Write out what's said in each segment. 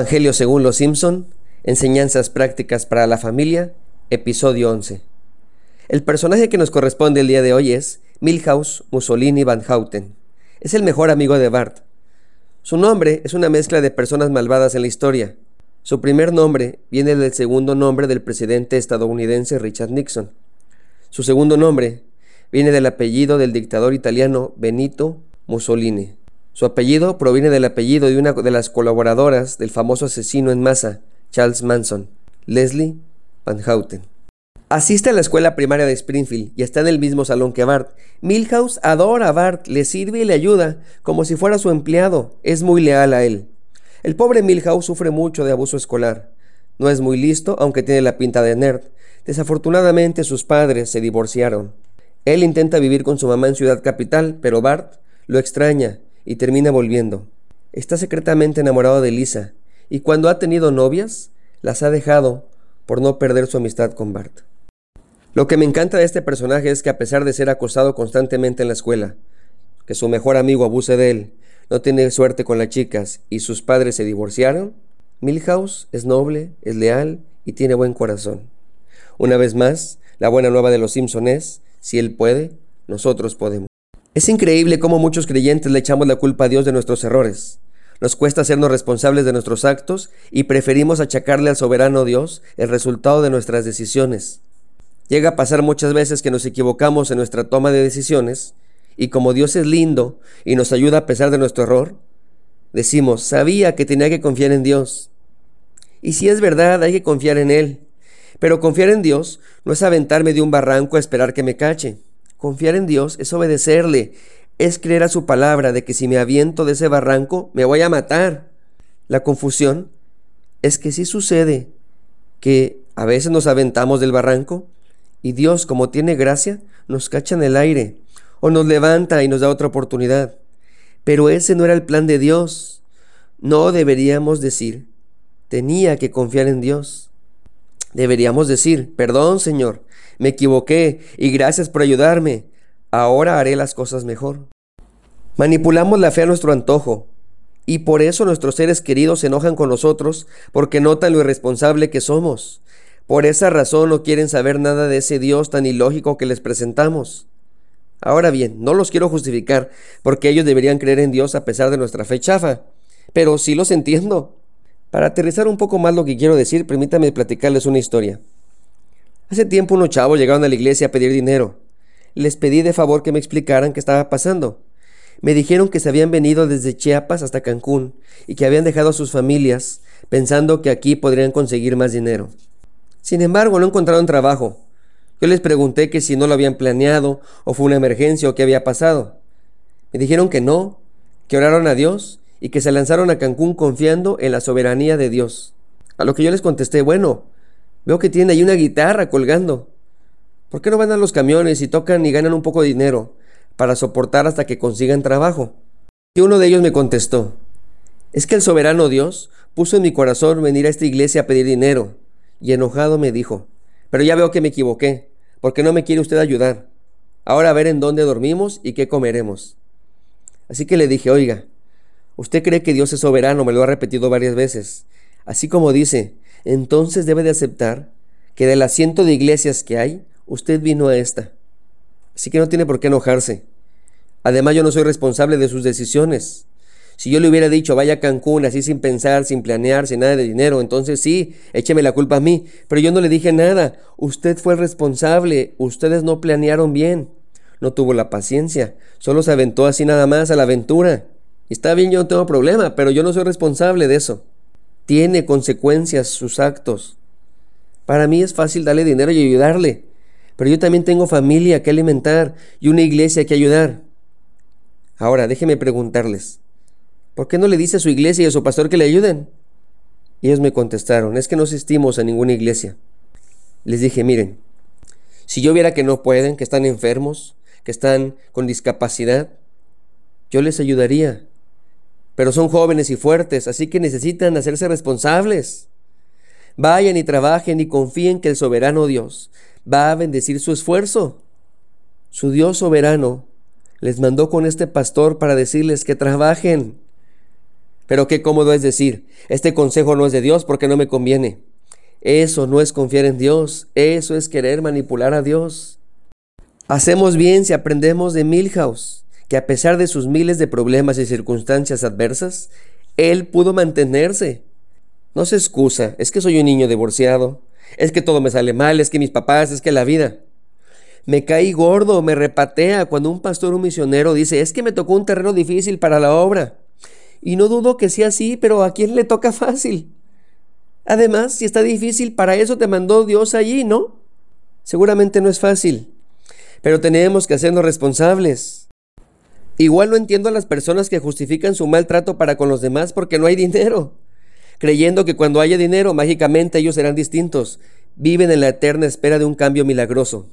Evangelio según los Simpson, Enseñanzas prácticas para la familia, episodio 11. El personaje que nos corresponde el día de hoy es Milhouse Mussolini Van Houten. Es el mejor amigo de Bart. Su nombre es una mezcla de personas malvadas en la historia. Su primer nombre viene del segundo nombre del presidente estadounidense Richard Nixon. Su segundo nombre viene del apellido del dictador italiano Benito Mussolini. Su apellido proviene del apellido de una de las colaboradoras del famoso asesino en masa, Charles Manson, Leslie Van Houten. Asiste a la escuela primaria de Springfield y está en el mismo salón que Bart. Milhouse adora a Bart, le sirve y le ayuda como si fuera su empleado. Es muy leal a él. El pobre Milhouse sufre mucho de abuso escolar. No es muy listo, aunque tiene la pinta de nerd. Desafortunadamente sus padres se divorciaron. Él intenta vivir con su mamá en Ciudad Capital, pero Bart lo extraña y termina volviendo. Está secretamente enamorado de Lisa, y cuando ha tenido novias, las ha dejado por no perder su amistad con Bart. Lo que me encanta de este personaje es que a pesar de ser acosado constantemente en la escuela, que su mejor amigo abuse de él, no tiene suerte con las chicas y sus padres se divorciaron, Milhouse es noble, es leal y tiene buen corazón. Una vez más, la buena nueva de los Simpson es, si él puede, nosotros podemos. Es increíble cómo muchos creyentes le echamos la culpa a Dios de nuestros errores. Nos cuesta hacernos responsables de nuestros actos y preferimos achacarle al soberano Dios el resultado de nuestras decisiones. Llega a pasar muchas veces que nos equivocamos en nuestra toma de decisiones y como Dios es lindo y nos ayuda a pesar de nuestro error, decimos, sabía que tenía que confiar en Dios. Y si es verdad, hay que confiar en Él. Pero confiar en Dios no es aventarme de un barranco a esperar que me cache. Confiar en Dios es obedecerle, es creer a su palabra de que si me aviento de ese barranco me voy a matar. La confusión es que si sucede que a veces nos aventamos del barranco y Dios, como tiene gracia, nos cacha en el aire o nos levanta y nos da otra oportunidad. Pero ese no era el plan de Dios. No deberíamos decir, tenía que confiar en Dios. Deberíamos decir, perdón Señor, me equivoqué y gracias por ayudarme ahora haré las cosas mejor. Manipulamos la fe a nuestro antojo, y por eso nuestros seres queridos se enojan con nosotros porque notan lo irresponsable que somos. Por esa razón no quieren saber nada de ese Dios tan ilógico que les presentamos. Ahora bien, no los quiero justificar porque ellos deberían creer en Dios a pesar de nuestra fe chafa, pero sí los entiendo. Para aterrizar un poco más lo que quiero decir, permítame platicarles una historia. Hace tiempo unos chavos llegaron a la iglesia a pedir dinero les pedí de favor que me explicaran qué estaba pasando. Me dijeron que se habían venido desde Chiapas hasta Cancún y que habían dejado a sus familias pensando que aquí podrían conseguir más dinero. Sin embargo, no encontraron trabajo. Yo les pregunté que si no lo habían planeado o fue una emergencia o qué había pasado. Me dijeron que no, que oraron a Dios y que se lanzaron a Cancún confiando en la soberanía de Dios. A lo que yo les contesté, bueno, veo que tiene ahí una guitarra colgando. ¿Por qué no van a los camiones y tocan y ganan un poco de dinero para soportar hasta que consigan trabajo? Y uno de ellos me contestó, es que el soberano Dios puso en mi corazón venir a esta iglesia a pedir dinero. Y enojado me dijo, pero ya veo que me equivoqué, porque no me quiere usted ayudar. Ahora a ver en dónde dormimos y qué comeremos. Así que le dije, oiga, usted cree que Dios es soberano, me lo ha repetido varias veces. Así como dice, entonces debe de aceptar que del asiento de iglesias que hay, usted vino a esta. Así que no tiene por qué enojarse. Además, yo no soy responsable de sus decisiones. Si yo le hubiera dicho vaya a Cancún así sin pensar, sin planear, sin nada de dinero, entonces sí, écheme la culpa a mí. Pero yo no le dije nada. Usted fue el responsable. Ustedes no planearon bien. No tuvo la paciencia. Solo se aventó así nada más a la aventura. Está bien, yo no tengo problema, pero yo no soy responsable de eso. Tiene consecuencias sus actos. Para mí es fácil darle dinero y ayudarle. Pero yo también tengo familia que alimentar y una iglesia que ayudar. Ahora, déjeme preguntarles, ¿por qué no le dice a su iglesia y a su pastor que le ayuden? Y ellos me contestaron, es que no asistimos a ninguna iglesia. Les dije, miren, si yo viera que no pueden, que están enfermos, que están con discapacidad, yo les ayudaría. Pero son jóvenes y fuertes, así que necesitan hacerse responsables. Vayan y trabajen y confíen que el soberano Dios va a bendecir su esfuerzo. Su Dios soberano les mandó con este pastor para decirles que trabajen, Pero qué cómodo es decir, este consejo no es de Dios porque no me conviene. Eso no es confiar en Dios, eso es querer manipular a Dios. Hacemos bien si aprendemos de Milhouse, que a pesar de sus miles de problemas y circunstancias adversas, él pudo mantenerse. No se excusa, es que soy un niño divorciado, es que todo me sale mal, es que mis papás, es que la vida. Me caí gordo, me repatea cuando un pastor o un misionero dice, es que me tocó un terreno difícil para la obra. Y no dudo que sea así, pero ¿a quién le toca fácil? Además, si está difícil, para eso te mandó Dios allí, ¿no? Seguramente no es fácil, pero tenemos que hacernos responsables. Igual no entiendo a las personas que justifican su maltrato para con los demás porque no hay dinero, creyendo que cuando haya dinero mágicamente ellos serán distintos. Viven en la eterna espera de un cambio milagroso.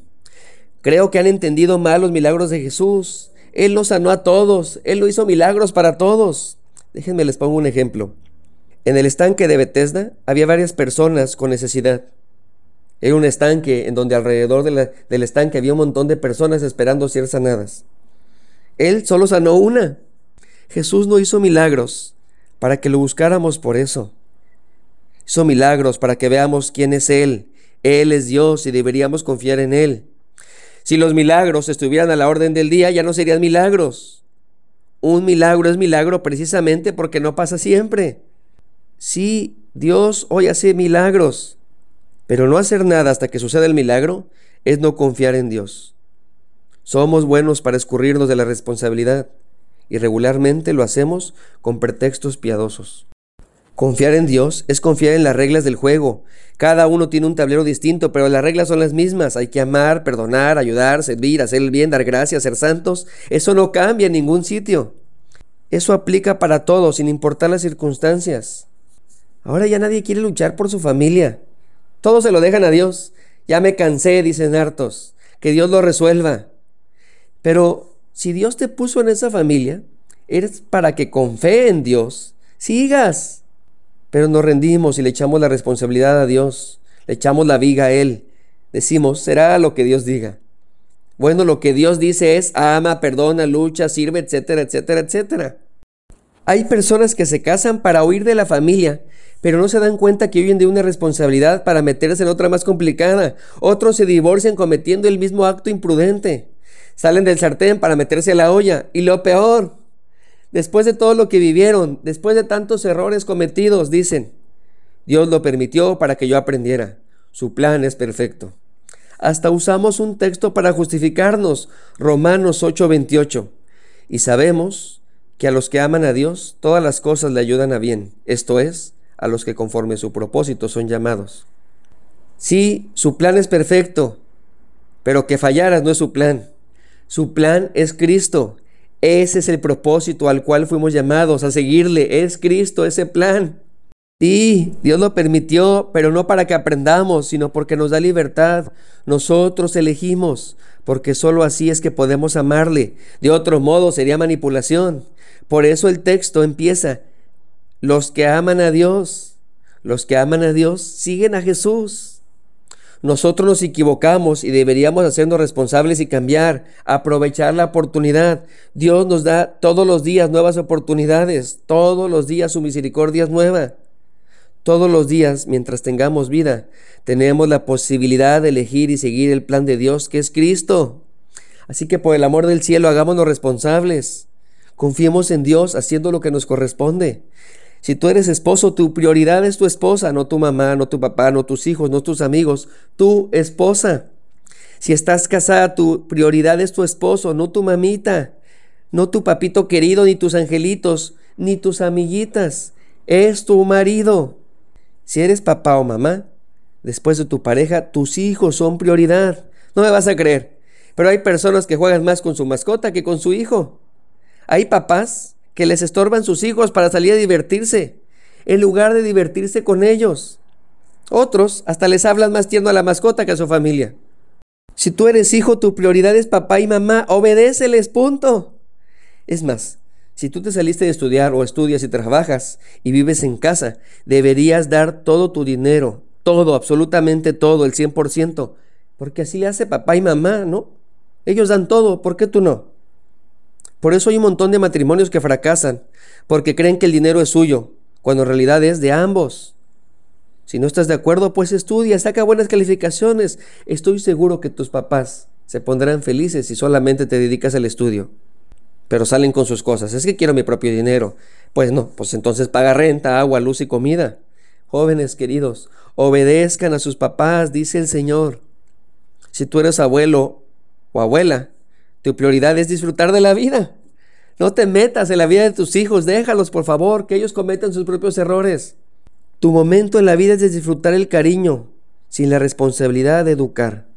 Creo que han entendido mal los milagros de Jesús. Él los sanó a todos, Él lo hizo milagros para todos. Déjenme les pongo un ejemplo. En el estanque de Bethesda había varias personas con necesidad. Era un estanque en donde alrededor del estanque había un montón de personas esperando ser sanadas. Él solo sanó una. Jesús no hizo milagros para que lo buscáramos por eso. Hizo milagros para que veamos quién es Él. Él es Dios y deberíamos confiar en Él. Si los milagros estuvieran a la orden del día, ya no serían milagros. Un milagro es milagro precisamente porque no pasa siempre. Sí, Dios hoy hace milagros, pero no hacer nada hasta que suceda el milagro es no confiar en Dios. Somos buenos para escurrirnos de la responsabilidad y regularmente lo hacemos con pretextos piadosos. Confiar en Dios es confiar en las reglas del juego. Cada uno tiene un tablero distinto, pero las reglas son las mismas. Hay que amar, perdonar, ayudar, servir, hacer el bien, dar gracias, ser santos. Eso no cambia en ningún sitio. Eso aplica para todos, sin importar las circunstancias. Ahora ya nadie quiere luchar por su familia. Todos se lo dejan a Dios. Ya me cansé, dicen hartos. Que Dios lo resuelva. Pero si Dios te puso en esa familia, eres para que con fe en Dios sigas. Pero nos rendimos y le echamos la responsabilidad a Dios. Le echamos la viga a Él. Decimos, será lo que Dios diga. Bueno, lo que Dios dice es ama, perdona, lucha, sirve, etcétera, etcétera, etcétera. Hay personas que se casan para huir de la familia pero no se dan cuenta que huyen de una responsabilidad para meterse en otra más complicada. Otros se divorcian cometiendo el mismo acto imprudente. Salen del sartén para meterse a la olla. Y lo peor, después de todo lo que vivieron, después de tantos errores cometidos, dicen, Dios lo permitió para que yo aprendiera. Su plan es perfecto. Hasta usamos un texto para justificarnos, Romanos 8:28. Y sabemos que a los que aman a Dios, todas las cosas le ayudan a bien. Esto es, a los que conforme su propósito son llamados. Sí, su plan es perfecto, pero que fallaras no es su plan. Su plan es Cristo. Ese es el propósito al cual fuimos llamados a seguirle. Es Cristo ese plan. Sí, Dios lo permitió, pero no para que aprendamos, sino porque nos da libertad. Nosotros elegimos, porque sólo así es que podemos amarle. De otro modo sería manipulación. Por eso el texto empieza, los que aman a Dios, los que aman a Dios, siguen a Jesús. Nosotros nos equivocamos y deberíamos hacernos responsables y cambiar, aprovechar la oportunidad. Dios nos da todos los días nuevas oportunidades, todos los días su misericordia es nueva. Todos los días, mientras tengamos vida, tenemos la posibilidad de elegir y seguir el plan de Dios que es Cristo. Así que por el amor del cielo hagámonos responsables. Confiemos en Dios haciendo lo que nos corresponde. Si tú eres esposo, tu prioridad es tu esposa, no tu mamá, no tu papá, no tus hijos, no tus amigos, tu esposa. Si estás casada, tu prioridad es tu esposo, no tu mamita, no tu papito querido, ni tus angelitos, ni tus amiguitas. Es tu marido. Si eres papá o mamá, después de tu pareja, tus hijos son prioridad. No me vas a creer, pero hay personas que juegan más con su mascota que con su hijo. Hay papás que les estorban sus hijos para salir a divertirse, en lugar de divertirse con ellos. Otros hasta les hablan más tierno a la mascota que a su familia. Si tú eres hijo, tu prioridad es papá y mamá, obedéceles, punto. Es más, si tú te saliste de estudiar o estudias y trabajas y vives en casa, deberías dar todo tu dinero, todo, absolutamente todo, el 100%, porque así hace papá y mamá, ¿no? Ellos dan todo, ¿por qué tú no? Por eso hay un montón de matrimonios que fracasan, porque creen que el dinero es suyo, cuando en realidad es de ambos. Si no estás de acuerdo, pues estudia, saca buenas calificaciones. Estoy seguro que tus papás se pondrán felices si solamente te dedicas al estudio. Pero salen con sus cosas. Es que quiero mi propio dinero. Pues no, pues entonces paga renta, agua, luz y comida. Jóvenes queridos, obedezcan a sus papás, dice el Señor. Si tú eres abuelo o abuela, tu prioridad es disfrutar de la vida. No te metas en la vida de tus hijos, déjalos por favor, que ellos cometan sus propios errores. Tu momento en la vida es de disfrutar el cariño, sin la responsabilidad de educar.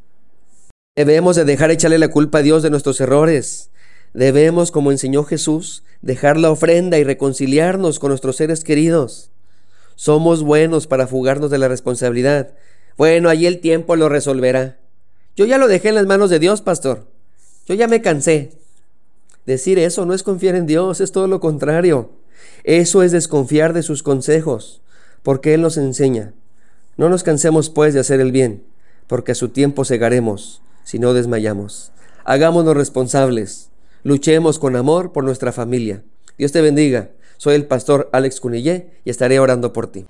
Debemos de dejar echarle la culpa a Dios de nuestros errores. Debemos, como enseñó Jesús, dejar la ofrenda y reconciliarnos con nuestros seres queridos. Somos buenos para fugarnos de la responsabilidad. Bueno, allí el tiempo lo resolverá. Yo ya lo dejé en las manos de Dios, pastor. Yo ya me cansé. Decir eso no es confiar en Dios, es todo lo contrario. Eso es desconfiar de sus consejos porque Él nos enseña. No nos cansemos pues de hacer el bien, porque a su tiempo cegaremos si no desmayamos. Hagámonos responsables, luchemos con amor por nuestra familia. Dios te bendiga. Soy el pastor Alex Cunillé y estaré orando por ti.